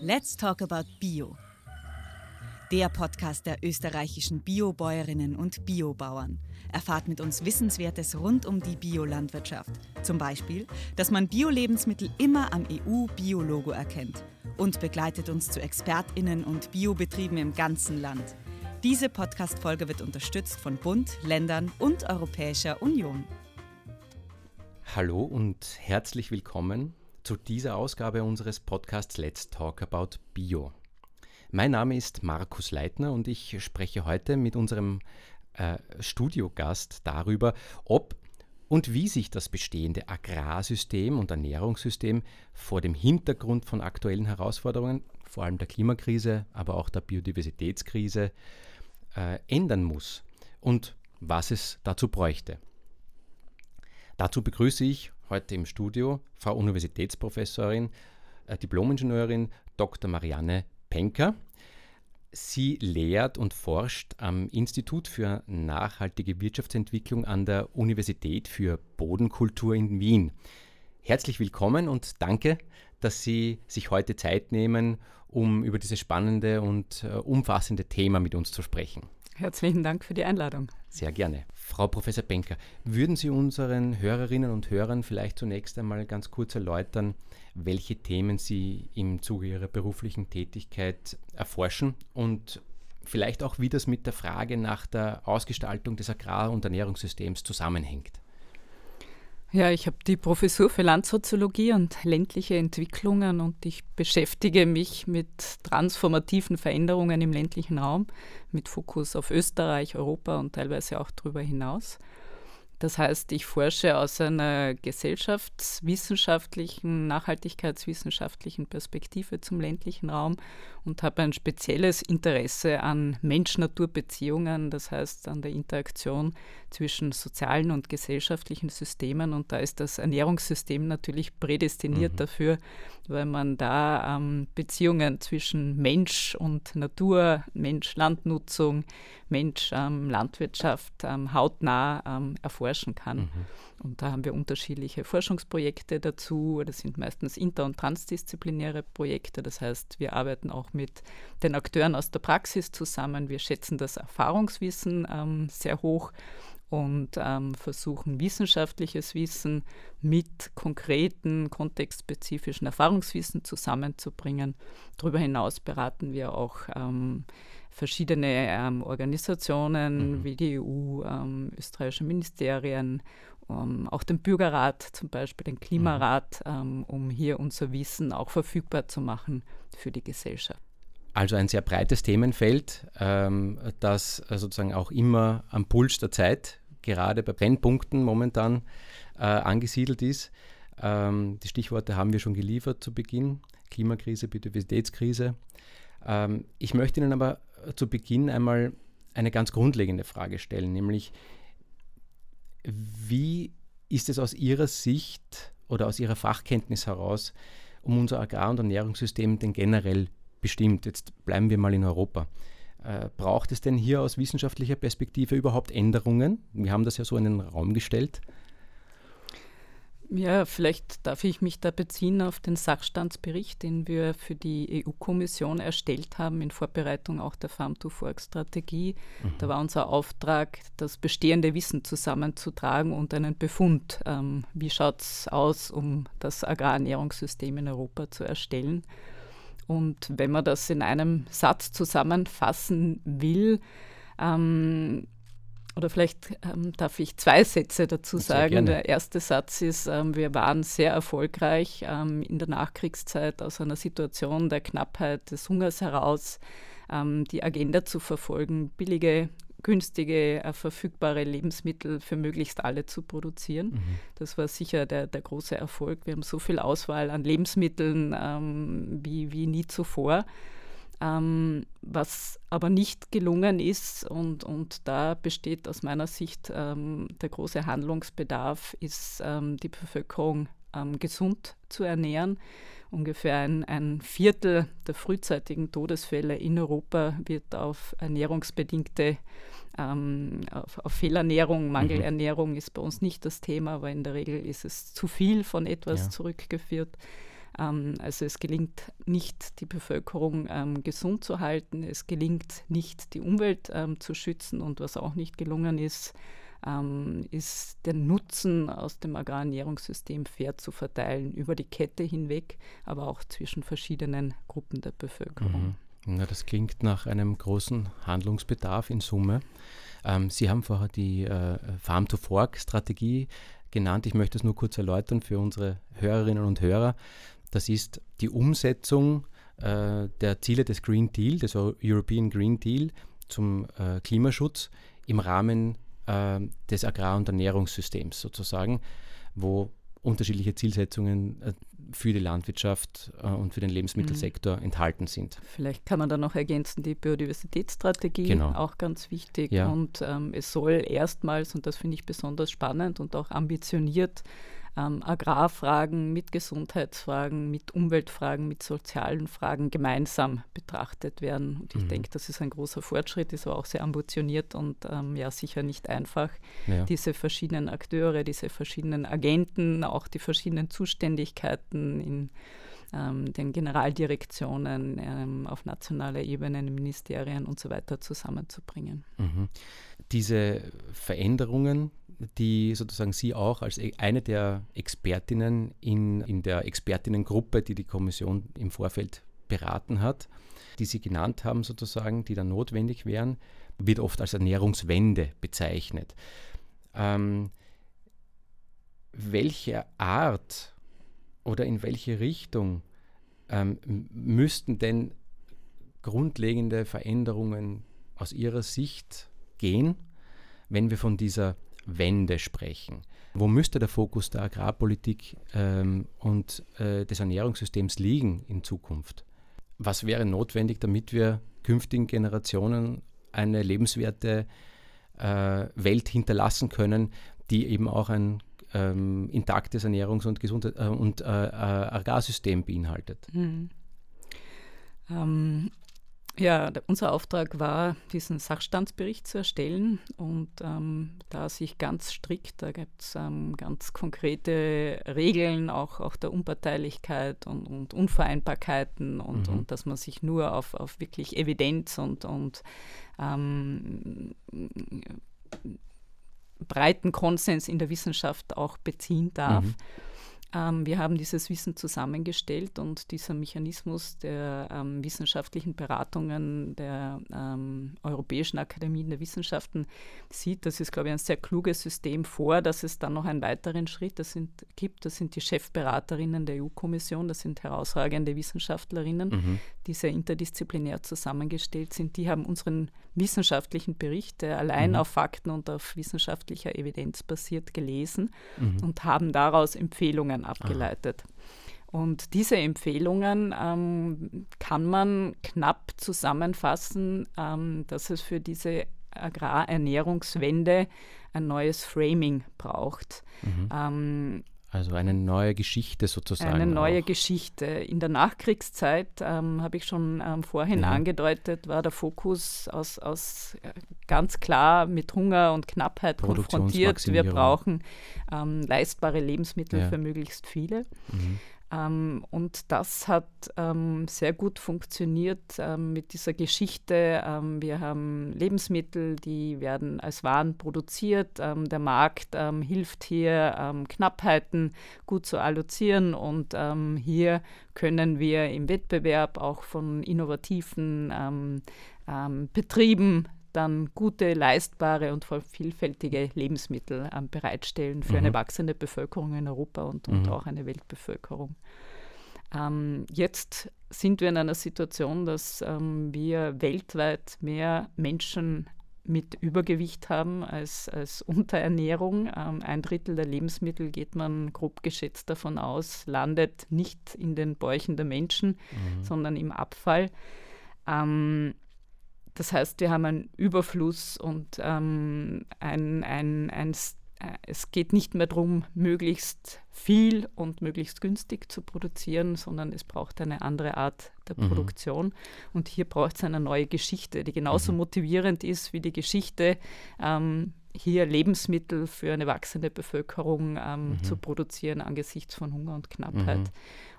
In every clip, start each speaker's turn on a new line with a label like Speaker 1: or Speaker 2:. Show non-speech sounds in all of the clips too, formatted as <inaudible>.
Speaker 1: Let's Talk About Bio. Der Podcast der österreichischen Biobäuerinnen und Biobauern. Erfahrt mit uns Wissenswertes rund um die Biolandwirtschaft. Zum Beispiel, dass man Bio-Lebensmittel immer am EU-Biologo erkennt. Und begleitet uns zu ExpertInnen und Biobetrieben im ganzen Land. Diese Podcast-Folge wird unterstützt von Bund, Ländern und Europäischer Union.
Speaker 2: Hallo und herzlich willkommen zu dieser Ausgabe unseres Podcasts Let's Talk About Bio. Mein Name ist Markus Leitner und ich spreche heute mit unserem äh, Studiogast darüber, ob und wie sich das bestehende Agrarsystem und Ernährungssystem vor dem Hintergrund von aktuellen Herausforderungen, vor allem der Klimakrise, aber auch der Biodiversitätskrise, äh, ändern muss und was es dazu bräuchte. Dazu begrüße ich heute im Studio Frau Universitätsprofessorin, äh, Diplomingenieurin Dr. Marianne Penker. Sie lehrt und forscht am Institut für nachhaltige Wirtschaftsentwicklung an der Universität für Bodenkultur in Wien. Herzlich willkommen und danke, dass Sie sich heute Zeit nehmen, um über dieses spannende und äh, umfassende Thema mit uns zu sprechen.
Speaker 3: Herzlichen Dank für die Einladung.
Speaker 2: Sehr gerne. Frau Professor Benker, würden Sie unseren Hörerinnen und Hörern vielleicht zunächst einmal ganz kurz erläutern, welche Themen Sie im Zuge Ihrer beruflichen Tätigkeit erforschen und vielleicht auch, wie das mit der Frage nach der Ausgestaltung des Agrar- und Ernährungssystems zusammenhängt?
Speaker 3: Ja, ich habe die Professur für Landsoziologie und ländliche Entwicklungen und ich beschäftige mich mit transformativen Veränderungen im ländlichen Raum mit Fokus auf Österreich, Europa und teilweise auch darüber hinaus. Das heißt, ich forsche aus einer gesellschaftswissenschaftlichen, nachhaltigkeitswissenschaftlichen Perspektive zum ländlichen Raum und habe ein spezielles Interesse an Mensch-Natur-Beziehungen, das heißt an der Interaktion zwischen sozialen und gesellschaftlichen Systemen. Und da ist das Ernährungssystem natürlich prädestiniert mhm. dafür, weil man da ähm, Beziehungen zwischen Mensch und Natur, Mensch-Landnutzung, Mensch-Landwirtschaft ähm, hautnah ähm, erforschen kann. Mhm. Und da haben wir unterschiedliche Forschungsprojekte dazu. Das sind meistens inter- und transdisziplinäre Projekte. Das heißt, wir arbeiten auch mit den Akteuren aus der Praxis zusammen. Wir schätzen das Erfahrungswissen ähm, sehr hoch und ähm, versuchen wissenschaftliches Wissen mit konkreten, kontextspezifischen Erfahrungswissen zusammenzubringen. Darüber hinaus beraten wir auch ähm, verschiedene ähm, Organisationen mhm. wie die EU, ähm, österreichische Ministerien, ähm, auch den Bürgerrat zum Beispiel, den Klimarat, mhm. Um hier unser Wissen auch verfügbar zu machen für die Gesellschaft.
Speaker 2: Also ein sehr breites Themenfeld, ähm, das äh, sozusagen auch immer am Puls der Zeit, gerade bei Brennpunkten momentan äh, angesiedelt ist. Ähm, die Stichworte haben wir schon geliefert zu Beginn. Klimakrise, Biodiversitätskrise. Ähm, ich möchte Ihnen aber zu Beginn einmal eine ganz grundlegende Frage stellen, nämlich wie ist es aus Ihrer Sicht oder aus Ihrer Fachkenntnis heraus um unser Agrar- und Ernährungssystem denn generell bestimmt. Jetzt bleiben wir mal in Europa. Äh, braucht es denn hier aus wissenschaftlicher Perspektive überhaupt Änderungen? Wir haben das ja so in den Raum gestellt.
Speaker 3: Ja, vielleicht darf ich mich da beziehen auf den Sachstandsbericht, den wir für die EU-Kommission erstellt haben in Vorbereitung auch der Farm-to-Fork-Strategie. Mhm. Da war unser Auftrag, das bestehende Wissen zusammenzutragen und einen Befund, ähm, wie schaut es aus, um das Agrarernährungssystem in Europa zu erstellen. Und wenn man das in einem Satz zusammenfassen will, ähm, oder vielleicht ähm, darf ich zwei Sätze dazu sagen. Der erste Satz ist, ähm, wir waren sehr erfolgreich ähm, in der Nachkriegszeit aus einer Situation der Knappheit des Hungers heraus, ähm, die Agenda zu verfolgen, billige günstige, äh, verfügbare Lebensmittel für möglichst alle zu produzieren. Mhm. Das war sicher der, der große Erfolg. Wir haben so viel Auswahl an Lebensmitteln ähm, wie, wie nie zuvor. Ähm, was aber nicht gelungen ist, und, und da besteht aus meiner Sicht ähm, der große Handlungsbedarf, ist ähm, die Bevölkerung ähm, gesund zu ernähren. Ungefähr ein, ein, Viertel der frühzeitigen Todesfälle in Europa wird auf ernährungsbedingte, ähm, auf, auf, Fehlernährung, mhm. Mangelernährung ist bei uns nicht das Thema, aber in der Regel ist es zu viel von etwas ja. zurückgeführt. Ähm, also es gelingt nicht, die Bevölkerung ähm, gesund zu halten, es gelingt nicht, die Umwelt ähm, zu schützen und was auch nicht gelungen ist, ähm, ist den Nutzen aus dem Agrarernährungssystem fair zu verteilen, über die Kette hinweg, aber auch zwischen verschiedenen Gruppen der Bevölkerung.
Speaker 2: Mhm. Ja, das klingt nach einem großen Handlungsbedarf in Summe. Ähm, Sie haben vorher die äh, Farm-to-Fork-Strategie genannt. Ich möchte es nur kurz erläutern für unsere Hörerinnen und Hörer. Das ist die Umsetzung äh, der Ziele des Green Deal, des European Green Deal zum äh, Klimaschutz im Rahmen äh, des Agrar- und Ernährungssystems sozusagen, wo unterschiedliche Zielsetzungen äh, für die Landwirtschaft äh, und für den Lebensmittelsektor mhm. enthalten sind.
Speaker 3: Vielleicht kann man da noch ergänzen, die Biodiversitätsstrategie, genau. auch ganz wichtig. Ja. Und ähm, es soll erstmals, und das finde ich besonders spannend und auch ambitioniert, ähm, Agrarfragen mit Gesundheitsfragen, mit Umweltfragen, mit sozialen Fragen gemeinsam betrachtet werden. Und ich mhm. denke, das ist ein großer Fortschritt, ist aber auch sehr ambitioniert und ähm, ja sicher nicht einfach, ja. diese verschiedenen Akteure, diese verschiedenen Agenten, auch die verschiedenen Zuständigkeiten in ähm, den Generaldirektionen ähm, auf nationaler Ebene, in Ministerien und so weiter zusammenzubringen.
Speaker 2: Mhm. Diese Veränderungen, die sozusagen Sie auch als e-, eine der Expertinnen in, in der Expertinnengruppe, die die Kommission im Vorfeld beraten hat, die Sie genannt haben sozusagen, die dann notwendig wären, wird oft als Ernährungswende bezeichnet. Ähm, welche Art oder in welche Richtung ähm, müssten denn grundlegende Veränderungen aus Ihrer Sicht gehen, wenn wir von dieser Wende sprechen. Wo müsste der Fokus der Agrarpolitik ähm, und äh, des Ernährungssystems liegen in Zukunft? Was wäre notwendig, damit wir künftigen Generationen eine lebenswerte äh, Welt hinterlassen können, die eben auch ein ähm, intaktes Ernährungs- und, Gesundheit äh, und äh, äh, Agrarsystem beinhaltet?
Speaker 3: Mhm. Ähm, ja, unser Auftrag war, diesen Sachstandsbericht zu erstellen und ähm, da sich ganz strikt, da gibt es ähm, ganz konkrete Regeln, auch, auch der Unparteilichkeit und, und Unvereinbarkeiten und, mhm. und dass man sich nur auf, auf wirklich Evidenz und, und ähm, breiten Konsens in der Wissenschaft auch beziehen darf. Mhm. Ähm, wir haben dieses Wissen zusammengestellt und dieser Mechanismus der ähm, wissenschaftlichen Beratungen der ähm, Europäischen Akademien der Wissenschaften sieht, das ist, glaube ich, ein sehr kluges System vor, dass es dann noch einen weiteren Schritt das sind, gibt. Das sind die Chefberaterinnen der EU-Kommission, das sind herausragende Wissenschaftlerinnen, mhm. die sehr interdisziplinär zusammengestellt sind. Die haben unseren wissenschaftlichen Bericht, der allein mhm. auf Fakten und auf wissenschaftlicher Evidenz basiert, gelesen mhm. und haben daraus Empfehlungen abgeleitet. Aha. Und diese Empfehlungen ähm, kann man knapp zusammenfassen, ähm, dass es für diese Agrarernährungswende ein neues Framing braucht.
Speaker 2: Mhm. Ähm, also eine neue Geschichte sozusagen.
Speaker 3: Eine neue auch. Geschichte. In der Nachkriegszeit, ähm, habe ich schon ähm, vorhin ja. angedeutet, war der Fokus aus, aus äh, ganz klar mit Hunger und Knappheit konfrontiert. Wir brauchen ähm, leistbare Lebensmittel ja. für möglichst viele. Mhm. Ähm, und das hat ähm, sehr gut funktioniert ähm, mit dieser Geschichte. Ähm, wir haben Lebensmittel, die werden als Waren produziert. Ähm, der Markt ähm, hilft hier, Knappheiten gut zu allozieren. Und hier können wir im Wettbewerb auch von innovativen Betrieben dann gute, leistbare und vielfältige Lebensmittel ähm, bereitstellen für mhm. eine wachsende Bevölkerung in Europa und, und mhm. auch eine Weltbevölkerung. Ähm, jetzt sind wir in einer Situation, dass ähm, wir weltweit mehr Menschen mit Übergewicht haben als, als Unterernährung. Ähm, ein Drittel der Lebensmittel geht man grob geschätzt davon aus, landet nicht in den Bäuchen der Menschen, mhm. sondern im Abfall. Ähm, das heißt, wir haben einen Überfluss und ähm, ein, ein, ein, äh, es geht nicht mehr darum, möglichst viel und möglichst günstig zu produzieren, sondern es braucht eine andere Art der mhm. Produktion. Und hier braucht es eine neue Geschichte, die genauso mhm. motivierend ist wie die Geschichte, ähm, hier Lebensmittel für eine wachsende Bevölkerung ähm, mhm. zu produzieren angesichts von Hunger und Knappheit. Mhm.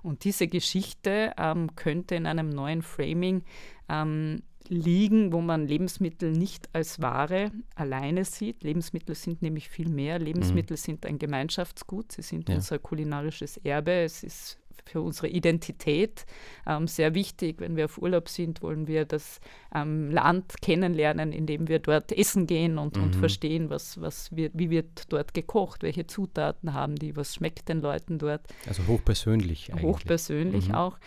Speaker 3: Und diese Geschichte ähm, könnte in einem neuen Framing ähm, liegen, wo man Lebensmittel nicht als Ware alleine sieht. Lebensmittel sind nämlich viel mehr. Lebensmittel mhm. sind ein Gemeinschaftsgut, sie sind ja. unser kulinarisches Erbe, es ist für unsere Identität ähm, sehr wichtig. Wenn wir auf Urlaub sind, wollen wir das ähm, Land kennenlernen, indem wir dort essen gehen und, mhm. und verstehen, was, was wird, wie wird dort gekocht, welche Zutaten haben die, was schmeckt den Leuten dort.
Speaker 2: Also hochpersönlich.
Speaker 3: Eigentlich. Hochpersönlich mhm. auch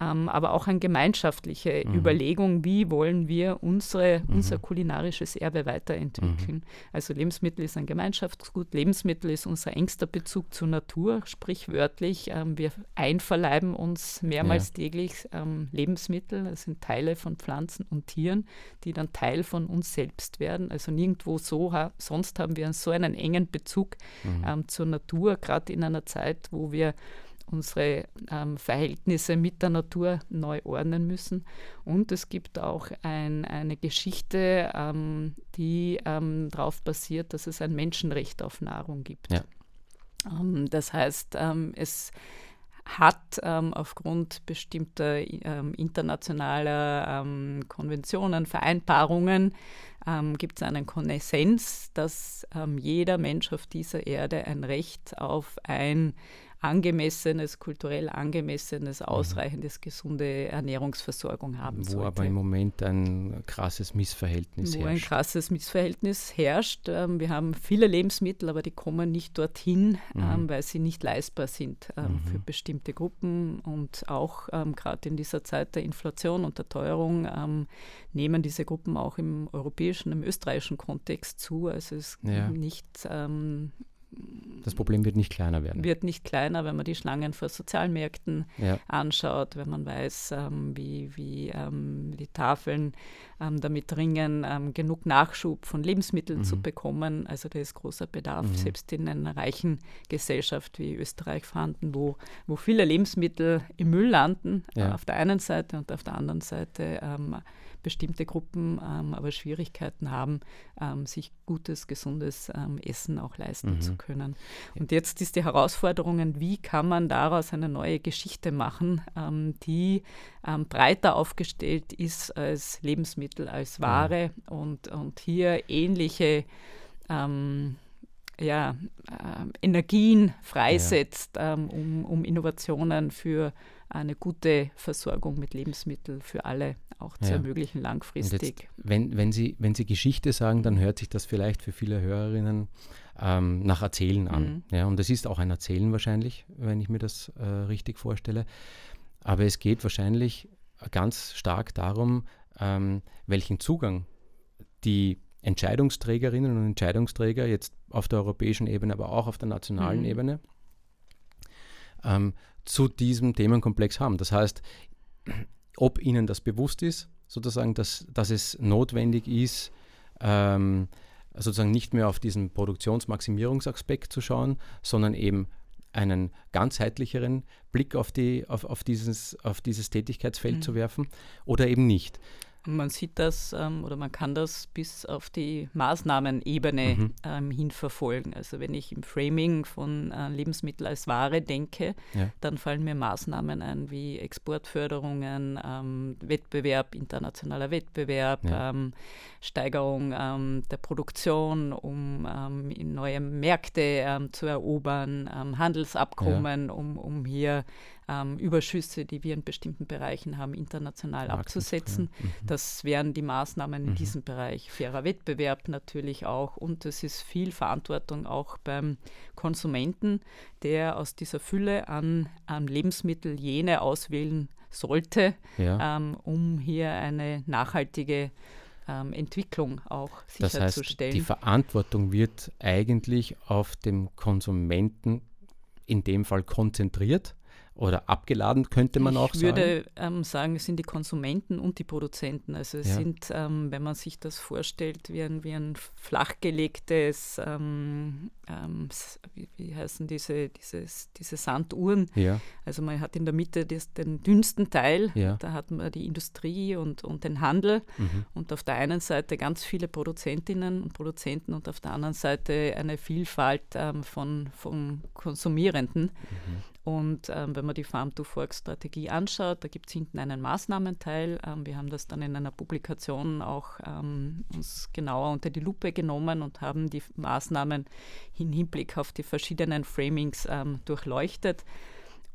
Speaker 3: ähm, aber auch eine gemeinschaftliche mhm. Überlegung, wie wollen wir unsere, mhm. unser kulinarisches Erbe weiterentwickeln. Mhm. Also Lebensmittel ist ein Gemeinschaftsgut, Lebensmittel ist unser engster Bezug zur Natur, sprichwörtlich. Ähm, wir einverleiben uns mehrmals ja. täglich ähm, Lebensmittel, das sind Teile von Pflanzen und Tieren, die dann Teil von uns selbst werden. Also nirgendwo so, ha sonst haben wir so einen engen Bezug mhm. ähm, zur Natur, gerade in einer Zeit, wo wir unsere ähm, Verhältnisse mit der Natur neu ordnen müssen. Und es gibt auch ein, eine Geschichte, ähm, die ähm, darauf basiert, dass es ein Menschenrecht auf Nahrung gibt. Ja. Ähm, das heißt, ähm, es hat ähm, aufgrund bestimmter ähm, internationaler ähm, Konventionen, Vereinbarungen, ähm, gibt es einen Konsens, dass jeder Mensch auf dieser Erde ein Recht auf ein angemessenes, kulturell angemessenes, mhm. ausreichendes, gesunde Ernährungsversorgung haben
Speaker 2: Wo
Speaker 3: sollte.
Speaker 2: aber im Moment ein krasses Missverhältnis
Speaker 3: Wo
Speaker 2: herrscht.
Speaker 3: ein krasses Missverhältnis herrscht. Ähm, wir haben viele Lebensmittel, aber die kommen nicht dorthin, mhm. ähm, weil sie nicht leistbar sind ähm, mhm. für bestimmte Gruppen. Und auch gerade in dieser Zeit der Inflation und der Teuerung nehmen diese Gruppen auch im europäischen, im österreichischen Kontext zu. Also es ist ja. nicht ähm,
Speaker 2: das Problem wird nicht kleiner werden.
Speaker 3: Wird nicht kleiner, wenn man die Schlangen vor Sozialmärkten ja. anschaut, wenn man weiß, ähm, wie, wie ähm, die Tafeln ähm, damit ringen, ähm, genug Nachschub von Lebensmitteln mhm. zu bekommen. Also da ist großer Bedarf, mhm. selbst in einer reichen Gesellschaft wie Österreich vorhanden, wo, wo viele Lebensmittel im Müll landen, ja. auf der einen Seite und auf der anderen Seite ähm, bestimmte Gruppen ähm, aber Schwierigkeiten haben, ähm, sich gutes, gesundes ähm, Essen auch leisten mhm. zu können. Und jetzt ist die Herausforderung, wie kann man daraus eine neue Geschichte machen, ähm, die ähm, breiter aufgestellt ist als Lebensmittel, als Ware mhm. und, und hier ähnliche ja, äh, Energien freisetzt, ja. ähm, um, um Innovationen für eine gute Versorgung mit Lebensmitteln für alle auch zu ja. ermöglichen langfristig. Jetzt,
Speaker 2: wenn, wenn, Sie, wenn Sie Geschichte sagen, dann hört sich das vielleicht für viele Hörerinnen ähm, nach Erzählen an. Mhm. Ja, und es ist auch ein Erzählen wahrscheinlich, wenn ich mir das äh, richtig vorstelle. Aber es geht wahrscheinlich ganz stark darum, ähm, welchen Zugang die Entscheidungsträgerinnen und Entscheidungsträger jetzt auf der europäischen Ebene, aber auch auf der nationalen mhm. Ebene ähm, zu diesem Themenkomplex haben. Das heißt, ob ihnen das bewusst ist, sozusagen, dass, dass es notwendig ist, ähm, sozusagen nicht mehr auf diesen Produktionsmaximierungsaspekt zu schauen, sondern eben einen ganzheitlicheren Blick auf, die, auf, auf, dieses, auf dieses Tätigkeitsfeld mhm. zu werfen oder eben nicht.
Speaker 3: Man sieht das ähm, oder man kann das bis auf die Maßnahmenebene mhm. ähm, hin verfolgen. Also wenn ich im Framing von äh, Lebensmittel als Ware denke, ja. dann fallen mir Maßnahmen ein wie Exportförderungen, ähm, Wettbewerb, internationaler Wettbewerb, ja. Ähm, Steigerung ähm, der Produktion, um ähm, neue Märkte zu erobern, Handelsabkommen, ja. um, um hier ähm, Überschüsse, die wir in bestimmten Bereichen haben, international Marken, abzusetzen. Mhm. Das wären die Maßnahmen in mhm. diesem Bereich. Fairer Wettbewerb natürlich auch. Und es ist viel Verantwortung auch beim Konsumenten, der aus dieser Fülle an, an Lebensmitteln jene auswählen sollte, ja. ähm, um hier eine nachhaltige ähm, Entwicklung auch sicherzustellen.
Speaker 2: Das heißt, die Verantwortung wird eigentlich auf dem Konsumenten in dem Fall konzentriert oder abgeladen, könnte man
Speaker 3: ich
Speaker 2: auch
Speaker 3: sagen? Ich würde ähm, sagen, es sind die Konsumenten und die Produzenten. Also es ja. sind, ähm, wenn man sich das vorstellt, wie ein, wie ein flachgelegtes, ähm, ähm wie, wie, heißen diese, dieses, diese Sanduhren. Ja. Also man hat in der Mitte das, den dünnsten Teil, ja. da hat man die Industrie und, und den Handel mhm. und auf der einen Seite ganz viele Produzentinnen und Produzenten und auf der anderen Seite eine Vielfalt ähm, von, von Konsumierenden. Mhm. Und ähm, wenn man die Farm-to-Fork-Strategie anschaut, da gibt es hinten einen Maßnahmenteil. Ähm, wir haben das dann in einer Publikation auch ähm, uns genauer unter die Lupe genommen und haben die Maßnahmen im Hinblick auf die verschiedenen Framings ähm, durchleuchtet.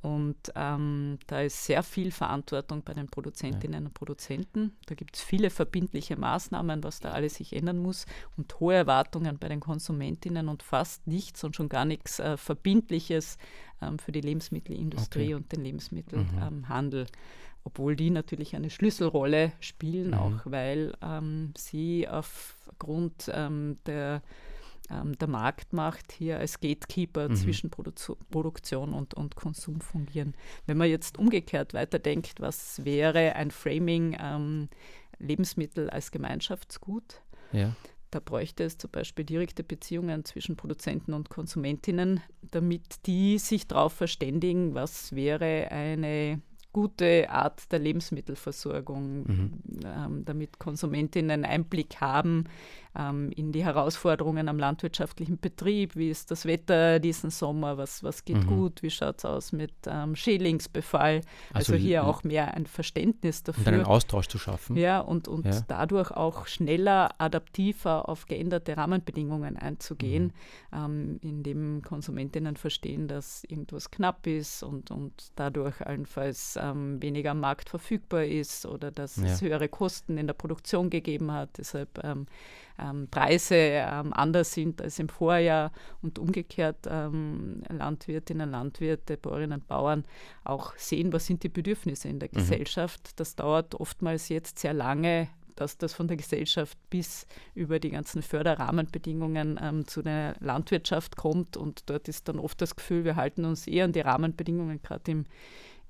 Speaker 3: Und ähm, da ist sehr viel Verantwortung bei den Produzentinnen ja. und Produzenten. Da gibt es viele verbindliche Maßnahmen, was da alles sich ändern muss und hohe Erwartungen bei den Konsumentinnen und fast nichts und schon gar nichts äh, Verbindliches ähm, für die Lebensmittelindustrie okay. und den Lebensmittelhandel. Mhm. Ähm, obwohl die natürlich eine Schlüsselrolle spielen, mhm. auch weil ähm, sie aufgrund ähm, der ähm, der Marktmacht hier als Gatekeeper mhm. zwischen Produ Produktion und, und Konsum fungieren. Wenn man jetzt umgekehrt weiterdenkt, was wäre ein Framing ähm, Lebensmittel als Gemeinschaftsgut? Ja. Da bräuchte es zum Beispiel direkte Beziehungen zwischen Produzenten und Konsumentinnen, damit die sich darauf verständigen, was wäre eine gute Art der Lebensmittelversorgung, mhm. ähm, damit Konsumentinnen Einblick haben ähm, in die Herausforderungen am landwirtschaftlichen Betrieb. Wie ist das Wetter diesen Sommer? Was, was geht mhm. gut? Wie schaut es aus mit ähm, Schädlingsbefall? Also, also hier auch mehr ein Verständnis dafür. Und
Speaker 2: einen Austausch zu schaffen.
Speaker 3: Ja, und, und ja. dadurch auch schneller, adaptiver auf geänderte Rahmenbedingungen einzugehen, mhm. ähm, indem Konsumentinnen verstehen, dass irgendwas knapp ist und, und dadurch allenfalls ähm, weniger am Markt verfügbar ist oder dass ja. es höhere Kosten in der Produktion gegeben hat, deshalb ähm, ähm, Preise ähm, anders sind als im Vorjahr und umgekehrt ähm, Landwirtinnen, Landwirte, Bäuerinnen und Bauern auch sehen, was sind die Bedürfnisse in der mhm. Gesellschaft. Das dauert oftmals jetzt sehr lange, dass das von der Gesellschaft bis über die ganzen Förderrahmenbedingungen ähm, zu der Landwirtschaft kommt. Und dort ist dann oft das Gefühl, wir halten uns eher an die Rahmenbedingungen, gerade im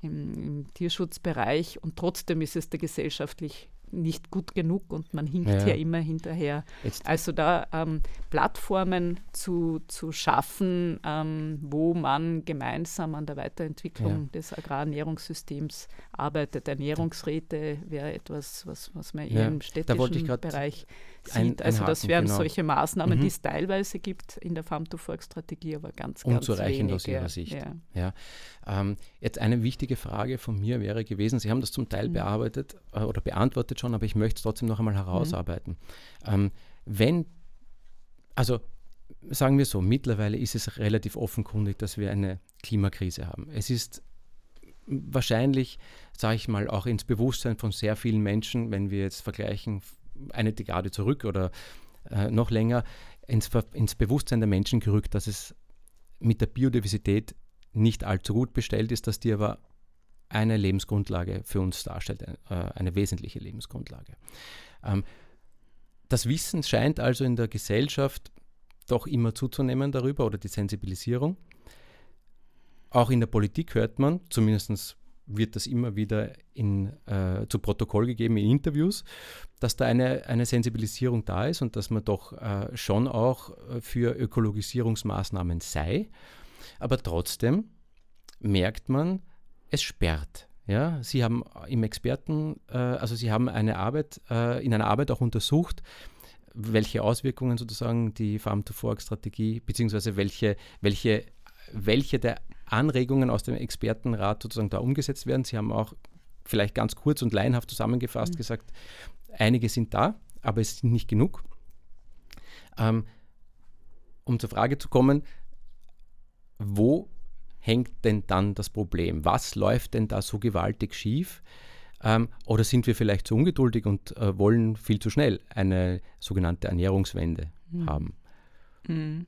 Speaker 3: im, im, Tierschutzbereich und trotzdem ist es der gesellschaftlich nicht gut genug und man hinkt ja, ja immer hinterher. Jetzt. Also da ähm, Plattformen zu, zu schaffen, ähm, wo man gemeinsam an der Weiterentwicklung ja. des Agrarernährungssystems arbeitet. Ernährungsräte wäre etwas, was, was man ja. im städtischen Bereich sieht. Ein, also das wären genau. solche Maßnahmen, mhm. die es teilweise gibt in der Farm-to-Fork-Strategie, aber ganz, ganz
Speaker 2: Unzureichend aus Ihrer Sicht. Ja. ja. Ähm, jetzt eine wichtige Frage von mir wäre gewesen, Sie haben das zum Teil mhm. bearbeitet äh, oder beantwortet schon, aber ich möchte es trotzdem noch einmal herausarbeiten. Mhm. Ähm, wenn, also sagen wir so, mittlerweile ist es relativ offenkundig, dass wir eine Klimakrise haben. Es ist wahrscheinlich, sage ich mal, auch ins Bewusstsein von sehr vielen Menschen, wenn wir jetzt vergleichen, eine Dekade zurück oder äh, noch länger, ins, ins Bewusstsein der Menschen gerückt, dass es mit der Biodiversität nicht allzu gut bestellt ist, dass die aber eine Lebensgrundlage für uns darstellt, äh, eine wesentliche Lebensgrundlage. Ähm, das Wissen scheint also in der Gesellschaft doch immer zuzunehmen darüber oder die Sensibilisierung. Auch in der Politik hört man, zumindest wird das immer wieder in, äh, zu Protokoll gegeben in Interviews, dass da eine, eine Sensibilisierung da ist und dass man doch äh, schon auch äh, für Ökologisierungsmaßnahmen sei. Aber trotzdem merkt man, es sperrt. Ja, Sie haben im Experten, äh, also Sie haben eine Arbeit, äh, in einer Arbeit auch untersucht, welche Auswirkungen sozusagen die Farm-to-Fork-Strategie, beziehungsweise welche, welche, welche der Anregungen aus dem Expertenrat sozusagen da umgesetzt werden. Sie haben auch vielleicht ganz kurz und laienhaft zusammengefasst mhm. gesagt, einige sind da, aber es sind nicht genug. Ähm, um zur Frage zu kommen, wo hängt denn dann das Problem? Was läuft denn da so gewaltig schief? Ähm, oder sind wir vielleicht zu ungeduldig und äh, wollen viel zu schnell eine sogenannte Ernährungswende mhm. haben? Mhm.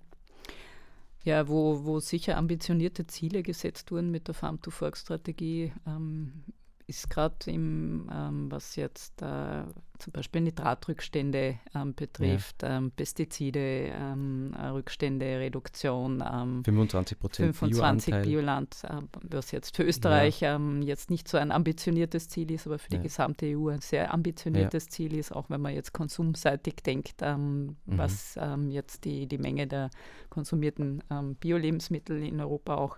Speaker 3: Ja, wo, wo sicher ambitionierte Ziele gesetzt wurden mit der Farm-to-Fork-Strategie, ähm, ist gerade im, ähm, was jetzt äh, zum Beispiel Nitratrückstände ähm, betrifft, ja. ähm, Pestizide, ähm, Rückstände, Reduktion.
Speaker 2: 25 Prozent
Speaker 3: 25 Bioland, äh, was jetzt für Österreich ja. Ähm, jetzt nicht so ein ambitioniertes Ziel ist, aber für die ja. gesamte EU ein sehr ambitioniertes Ziel ist, auch wenn man jetzt konsumseitig denkt, ähm, mhm. was jetzt die, die Menge der konsumierten Bio-Lebensmittel in Europa auch,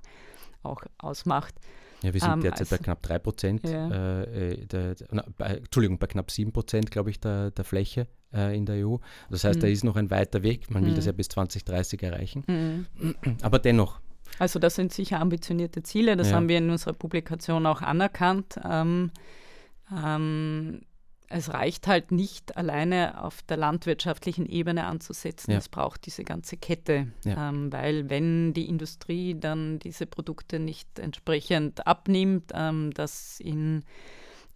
Speaker 3: auch ausmacht.
Speaker 2: Ja, wir sind ähm, derzeit also, bei knapp 3 Prozent, ja. äh, der, der, bei, Entschuldigung, bei knapp 7 Prozent, glaube ich, der, der Fläche äh, in der EU. Das heißt, mhm. da ist noch ein weiter Weg. Man will mhm. das ja bis 2030 erreichen. Mhm. Aber dennoch,
Speaker 3: Also das sind sicher ambitionierte Ziele, das ja. haben wir in unserer Publikation auch anerkannt. Ähm, ähm, es reicht halt nicht alleine auf der landwirtschaftlichen Ebene anzusetzen. Ja. Es braucht diese ganze Kette, ja. ähm, weil wenn die Industrie dann diese Produkte nicht entsprechend abnimmt, ähm, dass in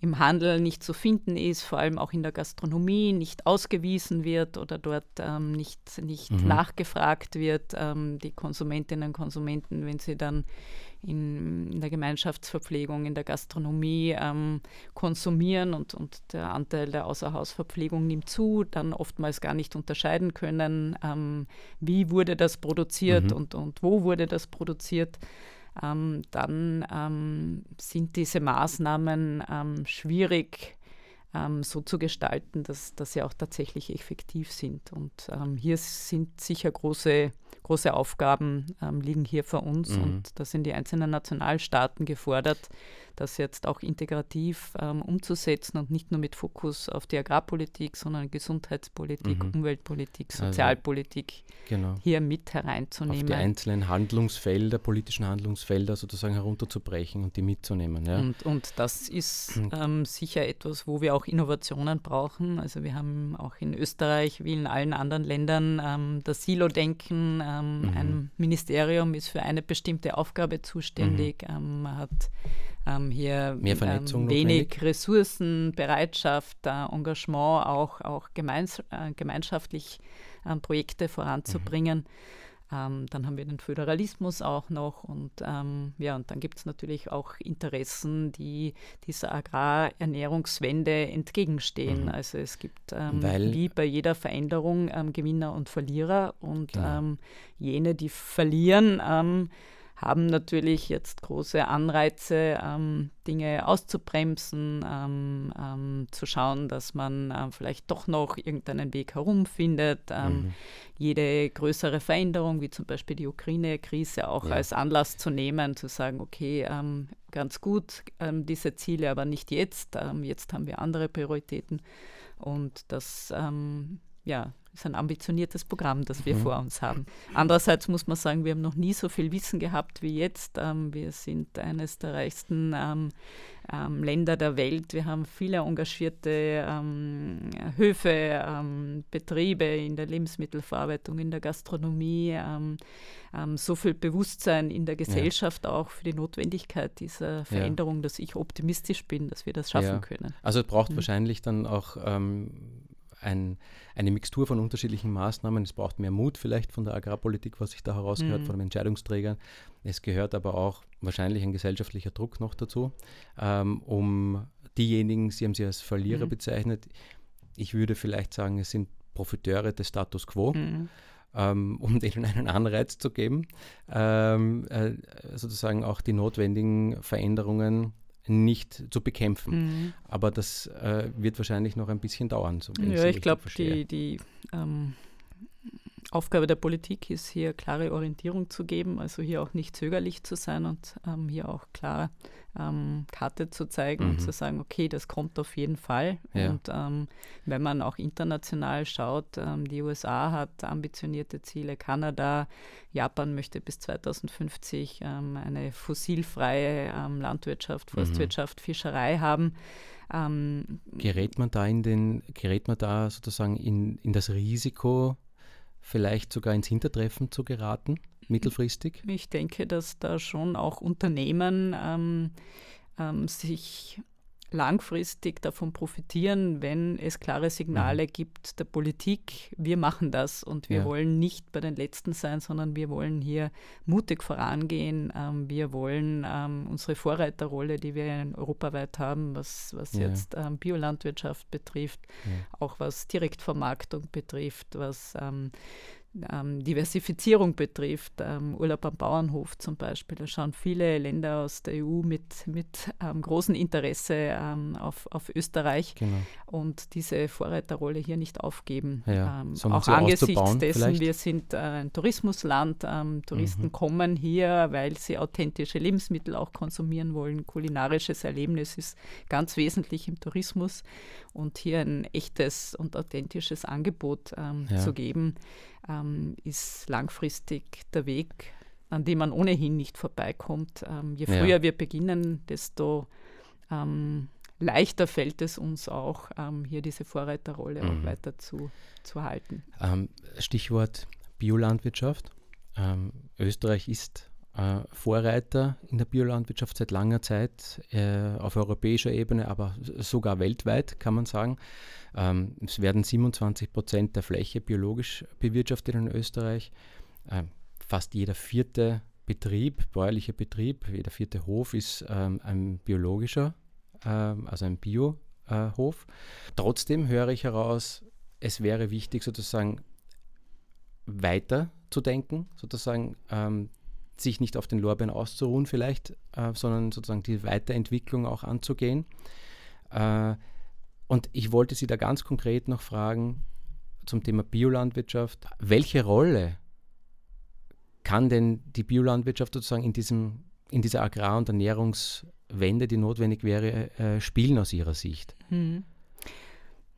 Speaker 3: im Handel nicht zu finden ist, vor allem auch in der Gastronomie nicht ausgewiesen wird oder dort ähm, nicht, nicht mhm. nachgefragt wird. Ähm, die Konsumentinnen und Konsumenten, wenn sie dann in, in der Gemeinschaftsverpflegung, in der Gastronomie ähm, konsumieren und, und der Anteil der Außerhausverpflegung nimmt zu, dann oftmals gar nicht unterscheiden können, ähm, wie wurde das produziert mhm. und, und wo wurde das produziert ähm, dann ähm, sind diese Maßnahmen ähm, schwierig ähm, so zu gestalten, dass, dass sie auch tatsächlich effektiv sind. Und ähm, hier sind sicher große große Aufgaben ähm, liegen hier vor uns mhm. und da sind die einzelnen Nationalstaaten gefordert, das jetzt auch integrativ ähm, umzusetzen und nicht nur mit Fokus auf die Agrarpolitik, sondern Gesundheitspolitik, mhm. Umweltpolitik, also Sozialpolitik also, genau. hier mit hereinzunehmen. Auf
Speaker 2: die einzelnen Handlungsfelder, politischen Handlungsfelder sozusagen herunterzubrechen und die mitzunehmen. Ja?
Speaker 3: Und, und das ist ähm, sicher etwas, wo wir auch Innovationen brauchen. Also wir haben auch in Österreich wie in allen anderen Ländern ähm, das Silo-Denken, ähm, mhm. Ein Ministerium ist für eine bestimmte Aufgabe zuständig. Mhm. Ähm, man hat ähm, hier ähm, wenig notwendig. Ressourcen, Bereitschaft, äh, Engagement, auch, auch gemeins äh, gemeinschaftlich ähm, Projekte voranzubringen. Mhm. Ähm, dann haben wir den Föderalismus auch noch und ähm, ja, und dann gibt es natürlich auch Interessen, die dieser Agrarernährungswende entgegenstehen. Mhm. Also es gibt ähm, wie bei jeder Veränderung ähm, Gewinner und Verlierer und genau. jene, die verlieren, ähm, haben natürlich jetzt große Anreize, ähm, Dinge auszubremsen, ähm, ähm, zu schauen, dass man ähm, vielleicht doch noch irgendeinen Weg herumfindet, ähm, mhm. jede größere Veränderung, wie zum Beispiel die Ukraine-Krise, auch ja. als Anlass zu nehmen, zu sagen, okay, ähm, ganz gut, diese Ziele, aber nicht jetzt, jetzt haben wir andere Prioritäten und das ja, ist ein ambitioniertes Programm, das wir mhm. vor uns haben. Andererseits muss man sagen, wir haben noch nie so viel Wissen gehabt wie jetzt. Ähm, wir sind eines der reichsten ähm, ähm, Länder der Welt. Wir haben viele engagierte ähm, Höfe, ähm, Betriebe in der Lebensmittelverarbeitung, in der Gastronomie. Ähm, so viel Bewusstsein in der Gesellschaft ja. auch für die Notwendigkeit dieser Veränderung, ja. dass ich optimistisch bin, dass wir das schaffen ja. können.
Speaker 2: Also es braucht mhm. wahrscheinlich dann auch ein, eine Mixtur von unterschiedlichen Maßnahmen. Es braucht mehr Mut vielleicht von der Agrarpolitik, was sich da herausgehört, mhm. von den Entscheidungsträgern. Es gehört aber auch wahrscheinlich ein gesellschaftlicher Druck noch dazu, ähm, um diejenigen, Sie haben sie als Verlierer mhm. bezeichnet, ich würde vielleicht sagen, es sind Profiteure des Status quo. Mhm. Ähm, um denen einen Anreiz zu geben, ähm, äh, sozusagen auch die notwendigen Veränderungen nicht zu bekämpfen. Mhm. Aber das äh, wird wahrscheinlich noch ein bisschen dauern.
Speaker 3: So ja, ich glaube, die, die ähm, Aufgabe der Politik ist hier klare Orientierung zu geben, also hier auch nicht zögerlich zu sein und ähm, hier auch klar ähm, Karte zu zeigen mhm. und zu sagen, okay, das kommt auf jeden Fall. Ja. Und ähm, wenn man auch international schaut, ähm, die USA hat ambitionierte Ziele, Kanada, Japan möchte bis 2050 ähm, eine fossilfreie ähm, Landwirtschaft, mhm. Forstwirtschaft, mhm. Fischerei haben.
Speaker 2: Ähm, gerät man da in den, gerät man da sozusagen in, in das Risiko, vielleicht sogar ins Hintertreffen zu geraten? mittelfristig?
Speaker 3: Ich denke, dass da schon auch Unternehmen ähm, ähm, sich langfristig davon profitieren, wenn es klare Signale mhm. gibt der Politik, wir machen das und wir ja. wollen nicht bei den Letzten sein, sondern wir wollen hier mutig vorangehen. Ähm, wir wollen ähm, unsere Vorreiterrolle, die wir europaweit haben, was, was ja. jetzt ähm, Biolandwirtschaft betrifft, ja. auch was Direktvermarktung betrifft, was ähm, Diversifizierung betrifft, ähm, Urlaub am Bauernhof zum Beispiel. Da schauen viele Länder aus der EU mit, mit ähm, großem Interesse ähm, auf, auf Österreich genau. und diese Vorreiterrolle hier nicht aufgeben. Ja, ähm, auch angesichts dessen, vielleicht? wir sind äh, ein Tourismusland. Ähm, Touristen mhm. kommen hier, weil sie authentische Lebensmittel auch konsumieren wollen. Kulinarisches Erlebnis ist ganz wesentlich im Tourismus und hier ein echtes und authentisches Angebot ja. zu geben ähm, ist langfristig der Weg an dem man ohnehin nicht vorbeikommt. Ähm, je früher ja. wir beginnen, desto ähm, leichter fällt es uns auch, ähm, hier diese Vorreiterrolle mhm. auch weiter zu, zu halten.
Speaker 2: Ähm, Stichwort Biolandwirtschaft. Österreich ist Vorreiter in der Biolandwirtschaft seit langer Zeit äh, auf europäischer Ebene, aber sogar weltweit kann man sagen. Ähm, es werden 27 Prozent der Fläche biologisch bewirtschaftet in Österreich. Ähm, fast jeder vierte Betrieb, bäuerlicher Betrieb, jeder vierte Hof ist ähm, ein biologischer, ähm, also ein Biohof. Äh, Trotzdem höre ich heraus, es wäre wichtig sozusagen weiter zu denken, sozusagen ähm, sich nicht auf den Lorbeeren auszuruhen vielleicht, äh, sondern sozusagen die Weiterentwicklung auch anzugehen. Äh, und ich wollte Sie da ganz konkret noch fragen zum Thema Biolandwirtschaft. Welche Rolle kann denn die Biolandwirtschaft sozusagen in, diesem, in dieser Agrar- und Ernährungswende, die notwendig wäre, äh, spielen aus Ihrer Sicht? Mhm.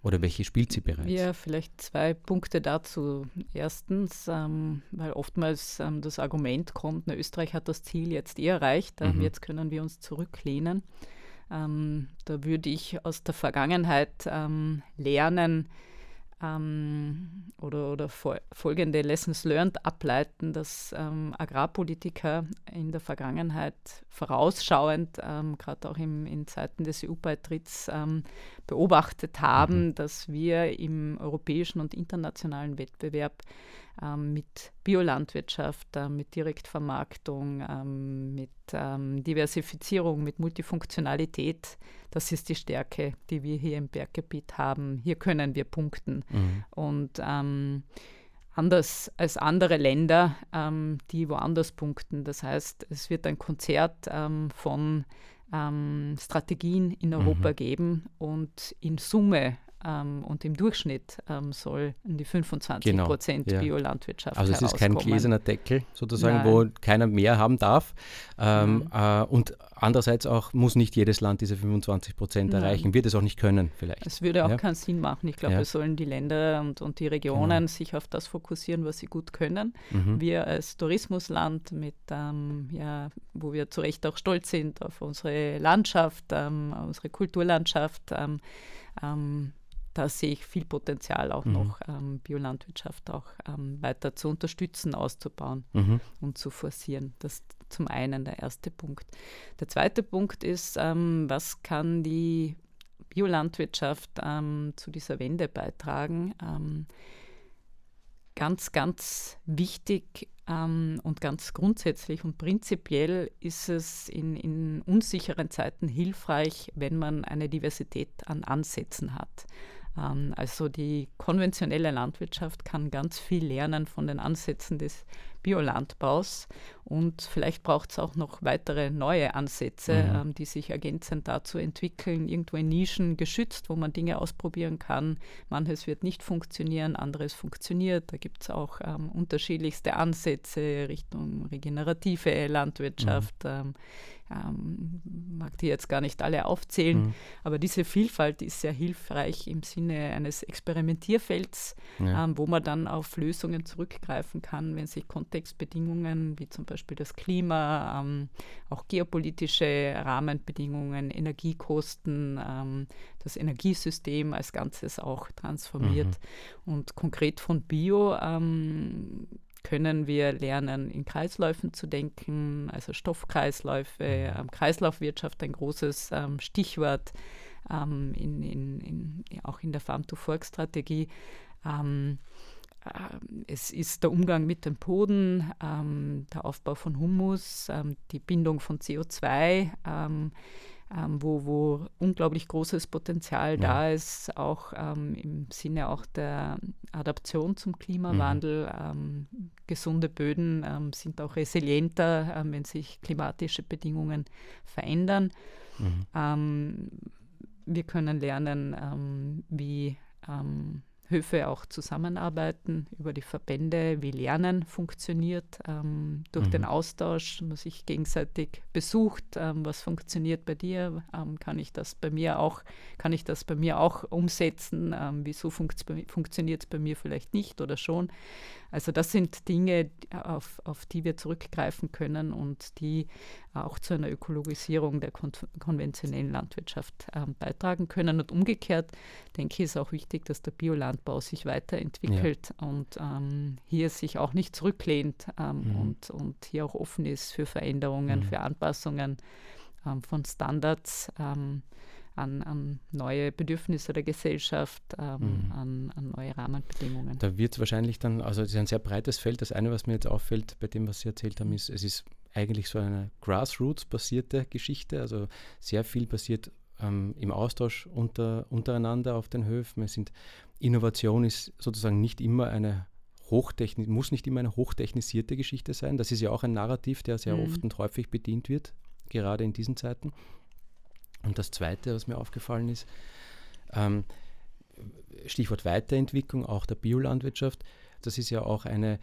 Speaker 2: Oder welche spielt sie bereits?
Speaker 3: Ja, vielleicht zwei Punkte dazu. Erstens, ähm, weil oftmals ähm, das Argument kommt, na, Österreich hat das Ziel jetzt eh erreicht, ähm, mhm. jetzt können wir uns zurücklehnen. Ähm, da würde ich aus der Vergangenheit ähm, lernen, ähm, oder, oder folgende Lessons learned ableiten, dass Agrarpolitiker in der Vergangenheit vorausschauend, gerade auch im, in Zeiten des EU-Beitritts, beobachtet haben, mhm. dass wir im europäischen und internationalen Wettbewerb ähm, mit Biolandwirtschaft, äh, mit Direktvermarktung, ähm, mit ähm, Diversifizierung, mit Multifunktionalität. Das ist die Stärke, die wir hier im Berggebiet haben. Hier können wir punkten. Mhm. Und ähm, anders als andere Länder, ähm, die woanders punkten. Das heißt, es wird ein Konzert ähm, Strategien in Europa mhm. geben und in Summe ähm, und im Durchschnitt ähm, soll die 25 genau, Prozent ja. Biolandwirtschaft
Speaker 2: Also es ist kein gläserner Deckel sozusagen, Nein. wo keiner mehr haben darf. Ähm, äh, und andererseits auch muss nicht jedes Land diese 25 Prozent erreichen, wird es auch nicht können vielleicht.
Speaker 3: Es würde auch ja. keinen Sinn machen. Ich glaube, ja. wir sollen die Länder und, und die Regionen genau. sich auf das fokussieren, was sie gut können. Mhm. Wir als Tourismusland mit, ähm, ja, wo wir zu Recht auch stolz sind auf unsere Landschaft, ähm, unsere Kulturlandschaft, ähm, ähm da sehe ich viel Potenzial auch mhm. noch, ähm, Biolandwirtschaft auch ähm, weiter zu unterstützen, auszubauen mhm. und zu forcieren. Das zum einen der erste Punkt. Der zweite Punkt ist, ähm, was kann die Biolandwirtschaft ähm, zu dieser Wende beitragen? Ähm, ganz, ganz wichtig ähm, und ganz grundsätzlich und prinzipiell ist es in, in unsicheren Zeiten hilfreich, wenn man eine Diversität an Ansätzen hat. Ähm, also die konventionelle Landwirtschaft kann ganz viel lernen von den Ansätzen des Biolandbaus und vielleicht braucht es auch noch weitere neue Ansätze, mhm. ähm, die sich ergänzend dazu entwickeln, irgendwo in Nischen geschützt, wo man Dinge ausprobieren kann. Manches wird nicht funktionieren, anderes funktioniert. Da gibt es auch ähm, unterschiedlichste Ansätze Richtung regenerative Landwirtschaft. Mhm. Ähm, ähm, mag die jetzt gar nicht alle aufzählen, mhm. aber diese Vielfalt ist sehr hilfreich im Sinne eines Experimentierfelds, ja. ähm, wo man dann auf Lösungen zurückgreifen kann, wenn sich Kontextbedingungen wie zum Beispiel das Klima, ähm, auch geopolitische Rahmenbedingungen, Energiekosten, ähm, das Energiesystem als Ganzes auch transformiert. Mhm. Und konkret von Bio ähm, können wir lernen, in Kreisläufen zu denken, also Stoffkreisläufe, mhm. ähm, Kreislaufwirtschaft, ein großes ähm, Stichwort in, in, in, auch in der Farm-to-Fork-Strategie. Ähm, äh, es ist der Umgang mit dem Boden, ähm, der Aufbau von Humus, ähm, die Bindung von CO2 ähm, wo, wo unglaublich großes Potenzial ja. da ist, auch ähm, im Sinne auch der Adaption zum Klimawandel. Mhm. Ähm, gesunde Böden ähm, sind auch resilienter, ähm, wenn sich klimatische Bedingungen verändern. Mhm. Ähm, wir können lernen, wie Höfe auch zusammenarbeiten über die Verbände, wie Lernen funktioniert, ähm, durch mhm. den Austausch, man sich gegenseitig besucht, ähm, was funktioniert bei dir, ähm, kann ich das bei mir auch, kann ich das bei mir auch umsetzen, ähm, wieso funkt, funktioniert es bei mir vielleicht nicht oder schon. Also das sind Dinge, auf, auf die wir zurückgreifen können und die auch zu einer Ökologisierung der kon konventionellen Landwirtschaft ähm, beitragen können. Und umgekehrt denke ich, ist auch wichtig, dass der Biolandbau sich weiterentwickelt ja. und ähm, hier sich auch nicht zurücklehnt ähm, mhm. und, und hier auch offen ist für Veränderungen, mhm. für Anpassungen ähm, von Standards. An, an neue Bedürfnisse der Gesellschaft, ähm, mhm. an, an, neue Rahmenbedingungen.
Speaker 2: Da wird es wahrscheinlich dann, also es ist ein sehr breites Feld. Das eine, was mir jetzt auffällt bei dem, was Sie erzählt haben, ist, es ist eigentlich so eine Grassroots-basierte Geschichte. Also sehr viel passiert ähm, im Austausch unter, untereinander auf den Höfen. Es sind, Innovation ist sozusagen nicht immer eine Hochtechni muss nicht immer eine hochtechnisierte Geschichte sein. Das ist ja auch ein Narrativ, der sehr mhm. oft und häufig bedient wird, gerade in diesen Zeiten. Und das Zweite, was mir aufgefallen ist, ähm, Stichwort Weiterentwicklung auch der Biolandwirtschaft, das ist ja auch eine,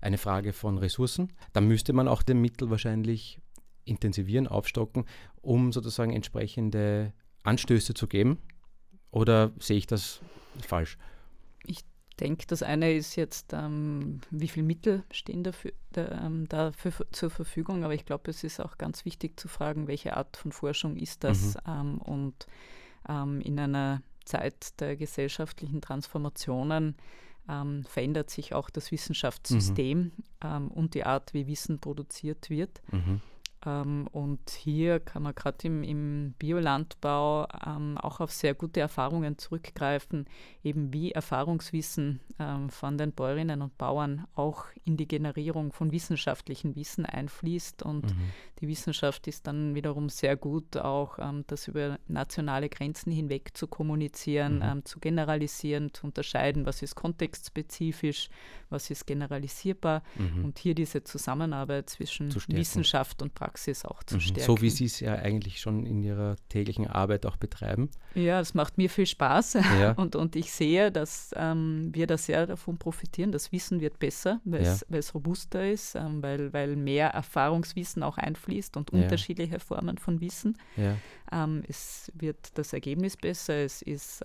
Speaker 2: eine Frage von Ressourcen. Da müsste man auch den Mittel wahrscheinlich intensivieren, aufstocken, um sozusagen entsprechende Anstöße zu geben. Oder sehe ich das falsch?
Speaker 3: Ich denke, das eine ist jetzt, ähm, wie viele Mittel stehen dafür, da, ähm, dafür zur Verfügung, aber ich glaube, es ist auch ganz wichtig zu fragen, welche Art von Forschung ist das mhm. ähm, und ähm, in einer Zeit der gesellschaftlichen Transformationen ähm, verändert sich auch das Wissenschaftssystem mhm. Und die Art, wie Wissen produziert wird. Mhm. Ähm, und hier kann man gerade im, im Biolandbau ähm, auch auf sehr gute Erfahrungen zurückgreifen, eben wie Erfahrungswissen ähm, von den Bäuerinnen und Bauern auch in die Generierung von wissenschaftlichen Wissen einfließt. Und mhm. die Wissenschaft ist dann wiederum sehr gut, auch ähm, das über nationale Grenzen hinweg zu kommunizieren, mhm. Ähm, zu generalisieren, zu unterscheiden, was ist kontextspezifisch, was ist generalisierbar mhm. und hier diese Zusammenarbeit zwischen Wissenschaft und Praxis Praxis auch zu mhm. stärken.
Speaker 2: So wie Sie es ja eigentlich schon in Ihrer täglichen Arbeit auch betreiben.
Speaker 3: Ja, es macht mir viel Spaß ja. <laughs> und, und ich sehe, dass ähm, wir da sehr davon profitieren. Das Wissen wird besser, weil ja. es robuster ist, ähm, weil, weil mehr Erfahrungswissen auch einfließt und ja. unterschiedliche Formen von Wissen. Ähm, es wird das Ergebnis besser, es ist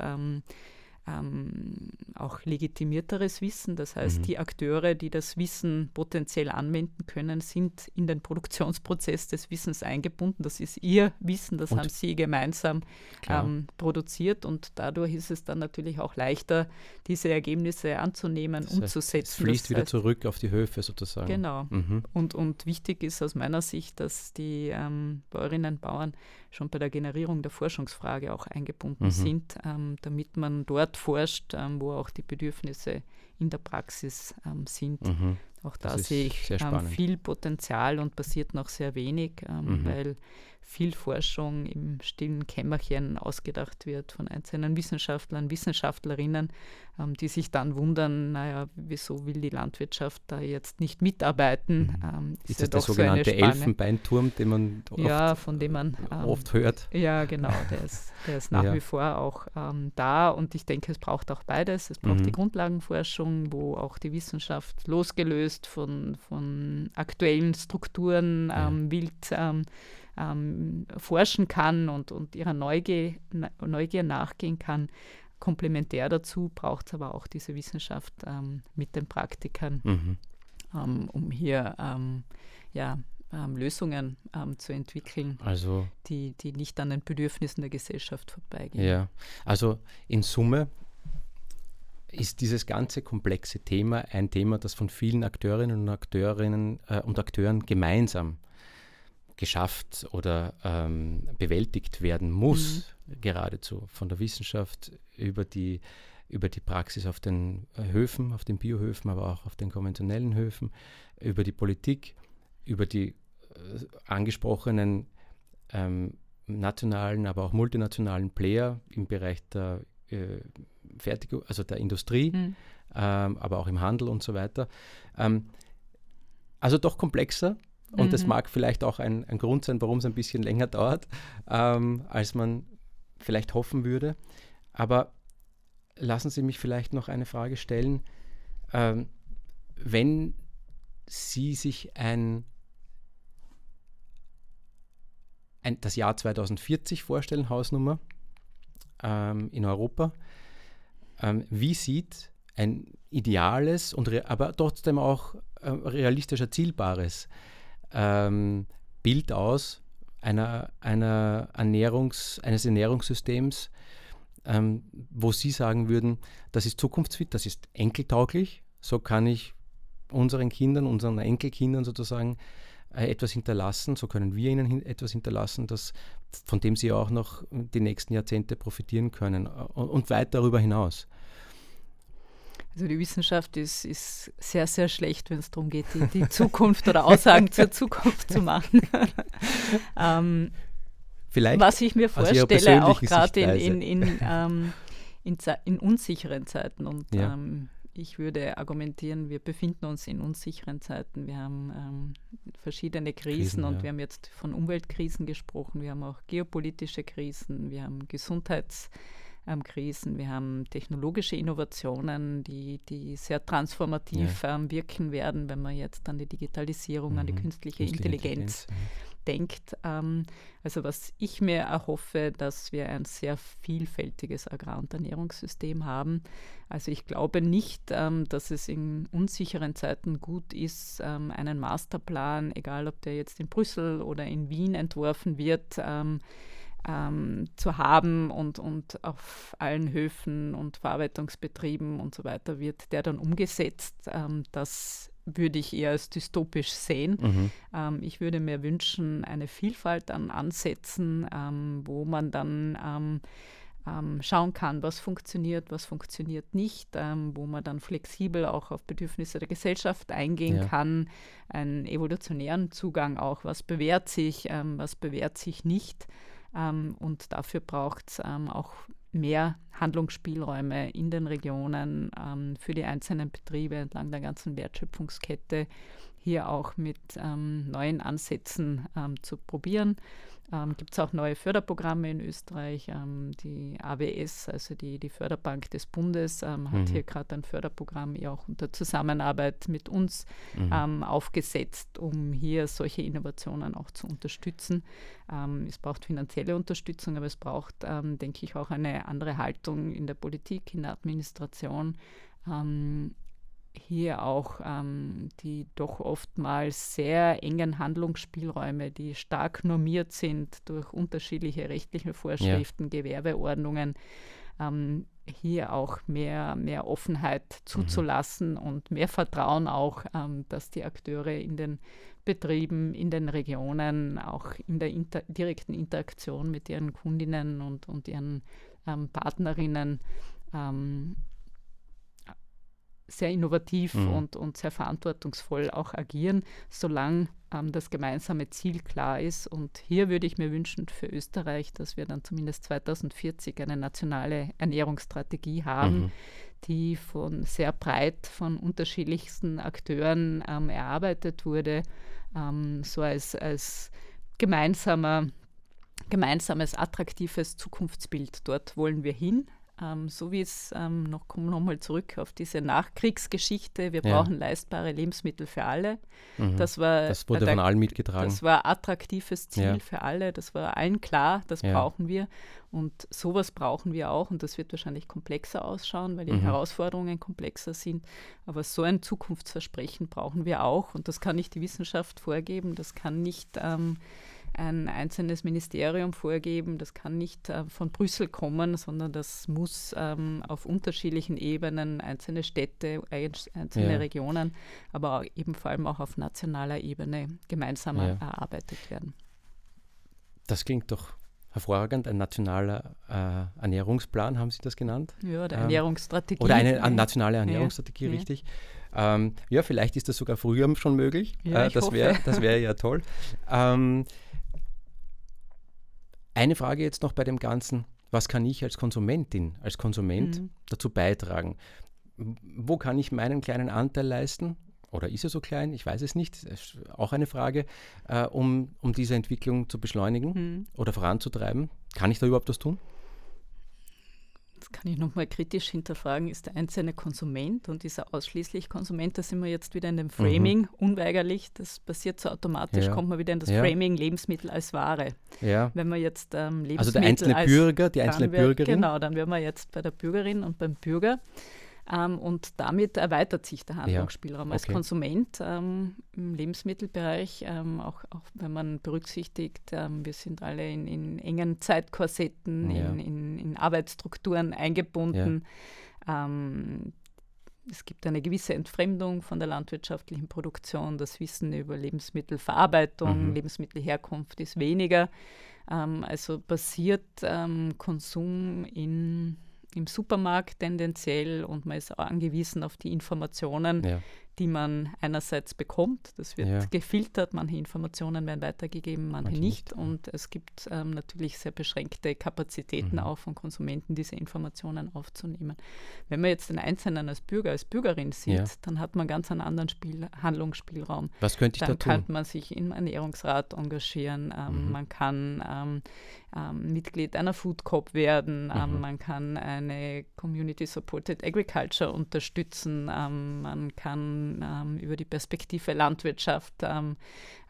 Speaker 3: ähm, auch legitimierteres Wissen. Das heißt, mhm. die Akteure, die das Wissen potenziell anwenden können, sind in den Produktionsprozess des Wissens eingebunden. Das ist ihr Wissen, das und haben sie gemeinsam ähm, produziert und dadurch ist es dann natürlich auch leichter, diese Ergebnisse anzunehmen, das heißt, umzusetzen. Es
Speaker 2: fließt das wieder heißt, zurück auf die Höfe sozusagen.
Speaker 3: Genau. Mhm. Und, und wichtig ist aus meiner Sicht, dass die ähm, Bäuerinnen und Bauern schon bei der Generierung der Forschungsfrage auch eingebunden mhm. sind, ähm, damit man dort forscht, ähm, wo auch die Bedürfnisse in der Praxis ähm, sind. Mhm. Auch da sehe ich ähm, viel Potenzial und passiert noch sehr wenig, ähm, mhm. weil viel Forschung im stillen Kämmerchen ausgedacht wird von einzelnen Wissenschaftlern, Wissenschaftlerinnen, ähm, die sich dann wundern, naja, wieso will die Landwirtschaft da jetzt nicht mitarbeiten?
Speaker 2: Mhm. Ähm, ist, ist das der sogenannte so Elfenbeinturm, den man
Speaker 3: oft, ja, von dem man
Speaker 2: ähm, oft hört?
Speaker 3: Ja, genau, der ist, der ist <laughs> nach ja. wie vor auch ähm, da und ich denke, es braucht auch beides. Es braucht mhm. die Grundlagenforschung, wo auch die Wissenschaft losgelöst von, von aktuellen Strukturen ja. Ähm, wild ähm, forschen kann und, und ihrer Neugier, Neugier nachgehen kann. Komplementär dazu braucht es aber auch diese Wissenschaft ähm, mit den Praktikern, mhm. ähm, um hier ähm, ja, ähm, Lösungen ähm, zu entwickeln,
Speaker 2: also,
Speaker 3: die, die nicht an den Bedürfnissen der Gesellschaft vorbeigehen.
Speaker 2: Ja, also in Summe ist dieses ganze komplexe Thema ein Thema, das von vielen Akteurinnen und Akteurinnen äh, und Akteuren gemeinsam geschafft oder ähm, bewältigt werden muss, mhm. geradezu von der Wissenschaft über die, über die Praxis auf den äh, Höfen, auf den Biohöfen, aber auch auf den konventionellen Höfen, über die Politik, über die äh, angesprochenen ähm, nationalen, aber auch multinationalen Player im Bereich der äh, Fertigung, also der Industrie, mhm. ähm, aber auch im Handel und so weiter. Ähm, also doch komplexer, und mhm. das mag vielleicht auch ein, ein Grund sein, warum es ein bisschen länger dauert, ähm, als man vielleicht hoffen würde. Aber lassen Sie mich vielleicht noch eine Frage stellen. Ähm, wenn Sie sich ein, ein, das Jahr 2040 vorstellen, Hausnummer ähm, in Europa, ähm, wie sieht ein ideales und aber trotzdem auch äh, realistisch erzielbares ähm, Bild aus einer, einer Ernährungs, eines Ernährungssystems, ähm, wo Sie sagen würden, das ist zukunftsfit, das ist enkeltauglich, so kann ich unseren Kindern, unseren Enkelkindern sozusagen äh, etwas hinterlassen, so können wir ihnen hin etwas hinterlassen, das, von dem sie auch noch die nächsten Jahrzehnte profitieren können und, und weit darüber hinaus.
Speaker 3: Also die Wissenschaft ist, ist sehr, sehr schlecht, wenn es darum geht, die, die Zukunft oder Aussagen zur <laughs> Zukunft zu machen. <laughs> ähm,
Speaker 2: Vielleicht
Speaker 3: was ich mir vorstelle, auch gerade in, in, in, ähm, in, in, unsicheren Zeiten. Und ja. ähm, ich würde argumentieren, wir befinden uns in unsicheren Zeiten. Wir haben ähm, verschiedene Krisen, Krisen und ja. wir haben jetzt von Umweltkrisen gesprochen. Wir haben auch geopolitische Krisen, wir haben Gesundheitskrisen ähm, Krisen. Wir haben technologische Innovationen, die, die sehr transformativ ja. ähm, wirken werden, wenn man jetzt an die Digitalisierung, mhm. an die mhm. künstliche, künstliche Intelligenz, Intelligenz denkt. Ähm, also was ich mir erhoffe, dass wir ein sehr vielfältiges Agrar- und Ernährungssystem haben. Also ich glaube nicht, ähm, dass es in unsicheren Zeiten gut ist, ähm, einen Masterplan, egal ob der jetzt in Brüssel oder in Wien entworfen wird, ähm, ähm, zu haben und, und auf allen Höfen und Verarbeitungsbetrieben und so weiter wird der dann umgesetzt. Ähm, das würde ich eher als dystopisch sehen. Mhm. Ähm, ich würde mir wünschen, eine Vielfalt an Ansätzen, ähm, wo man dann ähm, ähm, schauen kann, was funktioniert, was funktioniert nicht, wo man dann flexibel auch auf Bedürfnisse der Gesellschaft eingehen ja. kann, einen evolutionären Zugang auch, was bewährt sich, was bewährt sich nicht. Ähm, und dafür braucht es ähm, auch mehr Handlungsspielräume in den Regionen ähm, für die einzelnen Betriebe entlang der ganzen Wertschöpfungskette, hier auch mit ähm, neuen Ansätzen ähm, zu probieren. Ähm, Gibt es auch neue Förderprogramme in Österreich. Ähm, die AWS, also die, die Förderbank des Bundes, ähm, hat mhm. hier gerade ein Förderprogramm ja auch unter Zusammenarbeit mit uns mhm. Ähm, aufgesetzt, um hier solche Innovationen auch zu unterstützen. Ähm, es braucht finanzielle Unterstützung, aber es braucht, ähm, denke ich, auch eine andere Haltung in der Politik, in der Administration hier auch ähm, die doch oftmals sehr engen Handlungsspielräume, die stark normiert sind durch unterschiedliche rechtliche Vorschriften, ja. Gewerbeordnungen, ähm, hier auch mehr, mehr Offenheit mhm. zuzulassen mhm. und mehr Vertrauen auch, ähm, dass die Akteure in den Betrieben, in den Regionen, auch in der inter direkten Interaktion mit ihren Kundinnen und, und ihren ähm, Partnerinnen ähm, sehr innovativ mhm. und, und sehr verantwortungsvoll auch agieren, solange ähm, das gemeinsame Ziel klar ist. Und hier würde ich mir wünschen für Österreich, dass wir dann zumindest 2040 eine nationale Ernährungsstrategie haben, mhm. die von sehr breit von unterschiedlichsten Akteuren ähm, erarbeitet wurde, ähm, so als, als gemeinsamer gemeinsames, attraktives Zukunftsbild. Dort wollen wir hin. Ähm, so wie es ähm, noch, kommen wir nochmal zurück auf diese Nachkriegsgeschichte, wir ja. brauchen leistbare Lebensmittel für alle.
Speaker 2: Mhm. Das, war, das wurde der, von allen mitgetragen.
Speaker 3: Das war attraktives Ziel ja. für alle, das war allen klar, das ja. brauchen wir. Und sowas brauchen wir auch und das wird wahrscheinlich komplexer ausschauen, weil die mhm. Herausforderungen komplexer sind. Aber so ein Zukunftsversprechen brauchen wir auch und das kann nicht die Wissenschaft vorgeben, das kann nicht ähm, ein einzelnes Ministerium vorgeben. Das kann nicht äh, von Brüssel kommen, sondern das muss ähm, auf unterschiedlichen Ebenen, einzelne Städte, einzelne ja. Regionen, aber auch eben vor allem auch auf nationaler Ebene gemeinsam ja. erarbeitet werden.
Speaker 2: Das klingt doch hervorragend. Ein nationaler äh, Ernährungsplan, haben Sie das genannt?
Speaker 3: Ja, der ähm, Ernährungsstrategie.
Speaker 2: Oder eine, nationale Ernährungsstrategie, ja. richtig. Ähm, ja, vielleicht ist das sogar früher schon möglich. Ja, äh, das wäre wär ja toll. Ähm, eine Frage jetzt noch bei dem Ganzen. Was kann ich als Konsumentin, als Konsument mhm. dazu beitragen? Wo kann ich meinen kleinen Anteil leisten? Oder ist er so klein? Ich weiß es nicht. Auch eine Frage, äh, um, um diese Entwicklung zu beschleunigen mhm. oder voranzutreiben. Kann ich da überhaupt was tun?
Speaker 3: Kann ich nochmal kritisch hinterfragen, ist der einzelne Konsument und dieser ausschließlich Konsument, da sind wir jetzt wieder in dem Framing, mhm. unweigerlich, das passiert so automatisch, ja. kommt man wieder in das ja. Framing Lebensmittel als Ware.
Speaker 2: Ja.
Speaker 3: Wenn man jetzt ähm, Lebensmittel
Speaker 2: Also der einzelne
Speaker 3: als,
Speaker 2: Bürger, die einzelne Bürgerin?
Speaker 3: Genau, dann wären wir jetzt bei der Bürgerin und beim Bürger. Ähm, und damit erweitert sich der Handlungsspielraum ja, okay. als Konsument ähm, im Lebensmittelbereich, ähm, auch, auch, wenn man berücksichtigt, ähm, wir sind alle in, in engen Zeitkorsetten, ja. in, in, in, Arbeitsstrukturen eingebunden. Ja. Ähm, es gibt eine gewisse Entfremdung von der landwirtschaftlichen Produktion. Das Wissen über Lebensmittelverarbeitung, mhm. Lebensmittelherkunft ist weniger. Ähm, also basiert Konsum in im Supermarkt tendenziell und man ist auch angewiesen auf die Informationen, ja die man einerseits bekommt. Das wird ja. gefiltert, manche Informationen werden weitergegeben, manche, manche nicht. nicht. Und es gibt ähm, natürlich sehr beschränkte Kapazitäten mhm. auch von Konsumenten, diese Informationen aufzunehmen. Wenn man jetzt den Einzelnen als Bürger, als Bürgerin sieht, ja. dann hat man ganz einen anderen Spiel, Handlungsspielraum.
Speaker 2: Was könnte ich
Speaker 3: dann
Speaker 2: da tun?
Speaker 3: Dann kann man sich im Ernährungsrat engagieren, ähm, mhm. man kann ähm, ähm Mitglied einer Food Coop werden, ähm, mhm. man kann eine Community Supported Agriculture unterstützen, ähm, man kann ähm, über die Perspektive Landwirtschaft ähm,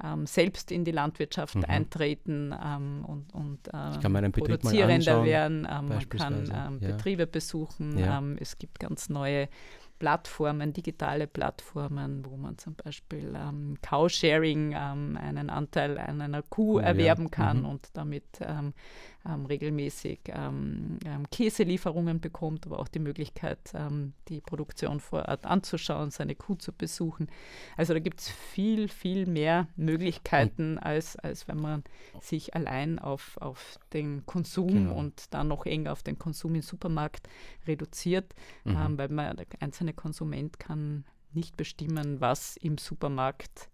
Speaker 3: ähm, selbst in die Landwirtschaft mhm. eintreten ähm, und, und
Speaker 2: ähm,
Speaker 3: Produzierender werden. Ähm, man kann ja. Betriebe besuchen. Ja. es gibt ganz neue Plattformen, digitale Plattformen, wo man zum Beispiel ähm, Cow-Sharing, ähm, einen Anteil an einer Kuh oh, erwerben ja. kann mhm. und damit ähm, ähm, regelmäßig ähm, ähm, Käselieferungen bekommt, aber auch die Möglichkeit, die Produktion vor Ort anzuschauen, seine Kuh zu besuchen. Also da gibt es viel, viel mehr Möglichkeiten, als, als wenn man sich allein auf, auf den Konsum genau. und dann noch enger auf den Konsum im Supermarkt reduziert, mhm. Weil man, der einzelne Konsument kann nicht bestimmen, was im Supermarkt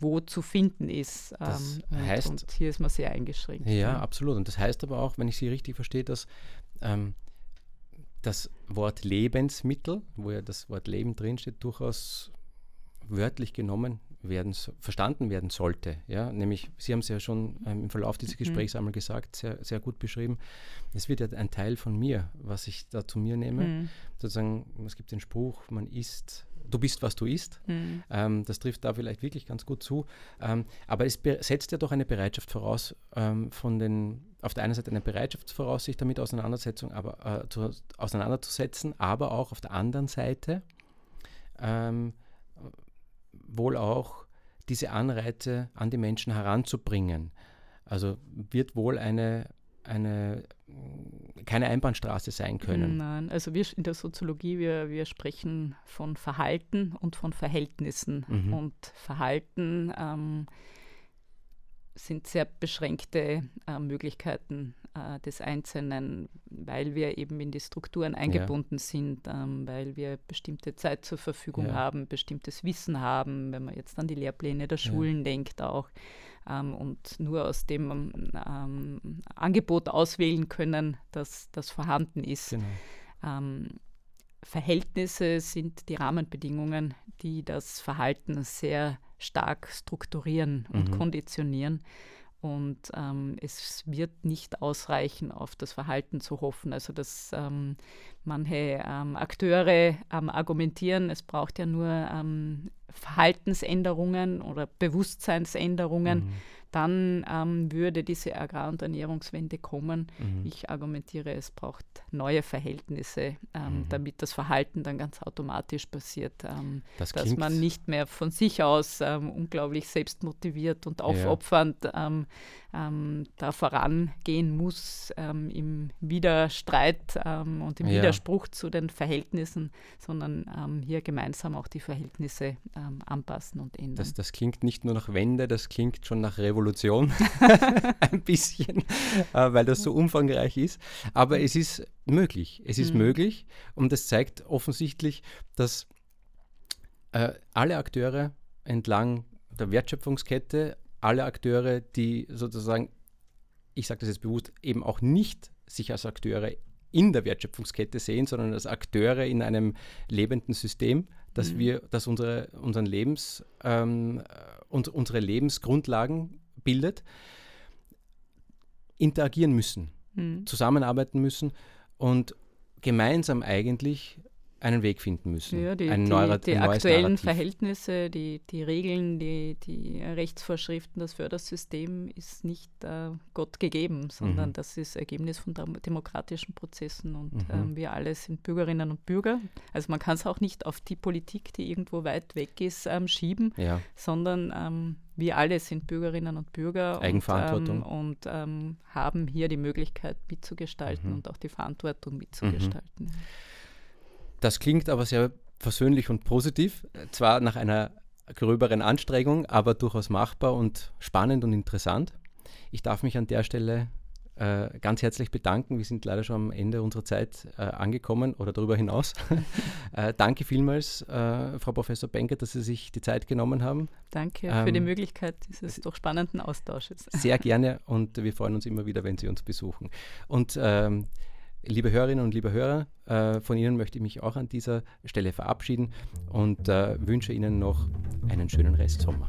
Speaker 3: wo zu finden ist.
Speaker 2: Das ähm, heißt,
Speaker 3: und, hier ist man sehr eingeschränkt.
Speaker 2: Ja, ja, absolut. Und das heißt aber auch, wenn ich Sie richtig verstehe, dass ähm, das Wort Lebensmittel, wo ja das Wort Leben drinsteht, durchaus wörtlich genommen werden, verstanden werden sollte. Ja? Nämlich, Sie haben es ja schon ähm, im Verlauf dieses mhm. Gesprächs einmal gesagt, sehr, sehr gut beschrieben. Es wird ja ein Teil von mir, was ich da zu mir nehme. Mhm. Sozusagen, es gibt den Spruch, man isst du bist, was du isst. Mhm. Ähm, das trifft da vielleicht wirklich ganz gut zu. Ähm, aber es setzt ja doch eine Bereitschaft voraus, ähm, von den, auf der einen Seite eine Bereitschaft voraus, sich damit Auseinandersetzung, aber, äh, zu, auseinanderzusetzen, aber auch auf der anderen Seite ähm, wohl auch diese Anreize an die Menschen heranzubringen. Also wird wohl eine, eine keine Einbahnstraße sein können.
Speaker 3: Nein, also wir in der Soziologie, wir, wir sprechen von Verhalten und von Verhältnissen. Mhm. Und Verhalten ähm, sind sehr beschränkte äh, Möglichkeiten äh, des Einzelnen, weil wir eben in die Strukturen eingebunden ja. sind, ähm, weil wir bestimmte Zeit zur Verfügung ja. haben, bestimmtes Wissen haben, wenn man jetzt an die Lehrpläne der Schulen ja. denkt auch ähm, und nur aus dem ähm, Angebot auswählen können, das, das vorhanden ist. Genau. Ähm, Verhältnisse sind die Rahmenbedingungen, die das Verhalten sehr stark strukturieren und mhm. konditionieren. Und ähm, es wird nicht ausreichen, auf das Verhalten zu hoffen. Also, dass ähm, manche ähm, Akteure ähm, argumentieren, es braucht ja nur ähm, Verhaltensänderungen oder Bewusstseinsänderungen. Mhm dann ähm, würde diese Agrar- und Ernährungswende kommen. Mhm. Ich argumentiere, es braucht neue Verhältnisse, ähm, mhm. damit das Verhalten dann ganz automatisch passiert, ähm, das dass man nicht mehr von sich aus ähm, unglaublich selbstmotiviert und aufopfernd ja. Ähm, ähm, da vorangehen muss im Widerstreit und im ja. Widerspruch zu den Verhältnissen, sondern hier gemeinsam auch die Verhältnisse anpassen und ändern.
Speaker 2: Das, das klingt nicht nur nach Wende, das klingt schon nach Revolution. Revolution, <laughs> <laughs> ein bisschen, äh, weil das so umfangreich ist. Aber es ist möglich. Es ist mhm. möglich und das zeigt offensichtlich, dass äh, alle Akteure entlang der Wertschöpfungskette, alle Akteure, die sozusagen, ich sage das jetzt bewusst, eben auch nicht sich als Akteure in der Wertschöpfungskette sehen, sondern als Akteure in einem lebenden System, dass mhm. wir, dass unsere, unseren Lebens, ähm, und unsere Lebensgrundlagen bildet, interagieren müssen, mhm. zusammenarbeiten müssen und gemeinsam eigentlich einen Weg finden müssen.
Speaker 3: Ja, die,
Speaker 2: ein
Speaker 3: die,
Speaker 2: neuer,
Speaker 3: die aktuellen
Speaker 2: Narrativ.
Speaker 3: Verhältnisse, die, die Regeln, die, die Rechtsvorschriften, das Fördersystem ist nicht äh, Gott gegeben, sondern
Speaker 2: Mhm.
Speaker 3: das ist Ergebnis von dem- demokratischen Prozessen und
Speaker 2: Mhm.
Speaker 3: ähm, wir alle sind Bürgerinnen und Bürger. Also man kann es auch nicht auf die Politik, die irgendwo weit weg ist, ähm, schieben,
Speaker 2: Ja,
Speaker 3: sondern ähm, wir alle sind Bürgerinnen und Bürger
Speaker 2: Eigenverantwortung.
Speaker 3: und, ähm, und ähm, haben hier die Möglichkeit mitzugestalten
Speaker 2: Mhm.
Speaker 3: und auch die Verantwortung mitzugestalten.
Speaker 2: Das klingt aber sehr versöhnlich und positiv. Zwar nach einer gröberen Anstrengung, aber durchaus machbar und spannend und interessant. Ich darf mich an der Stelle äh, ganz herzlich bedanken. Wir sind leider schon am Ende unserer Zeit äh, angekommen oder darüber hinaus. <laughs> äh, danke vielmals, äh, Frau Professor Benke, dass Sie sich die Zeit genommen haben.
Speaker 3: Danke für die
Speaker 2: Ähm,
Speaker 3: Möglichkeit dieses doch spannenden Austausches.
Speaker 2: Sehr <laughs> gerne und wir freuen uns immer wieder, wenn Sie uns besuchen. Und ähm, liebe Hörerinnen und liebe Hörer, äh, von Ihnen möchte ich mich auch an dieser Stelle verabschieden und äh, wünsche Ihnen noch einen schönen Restsommer.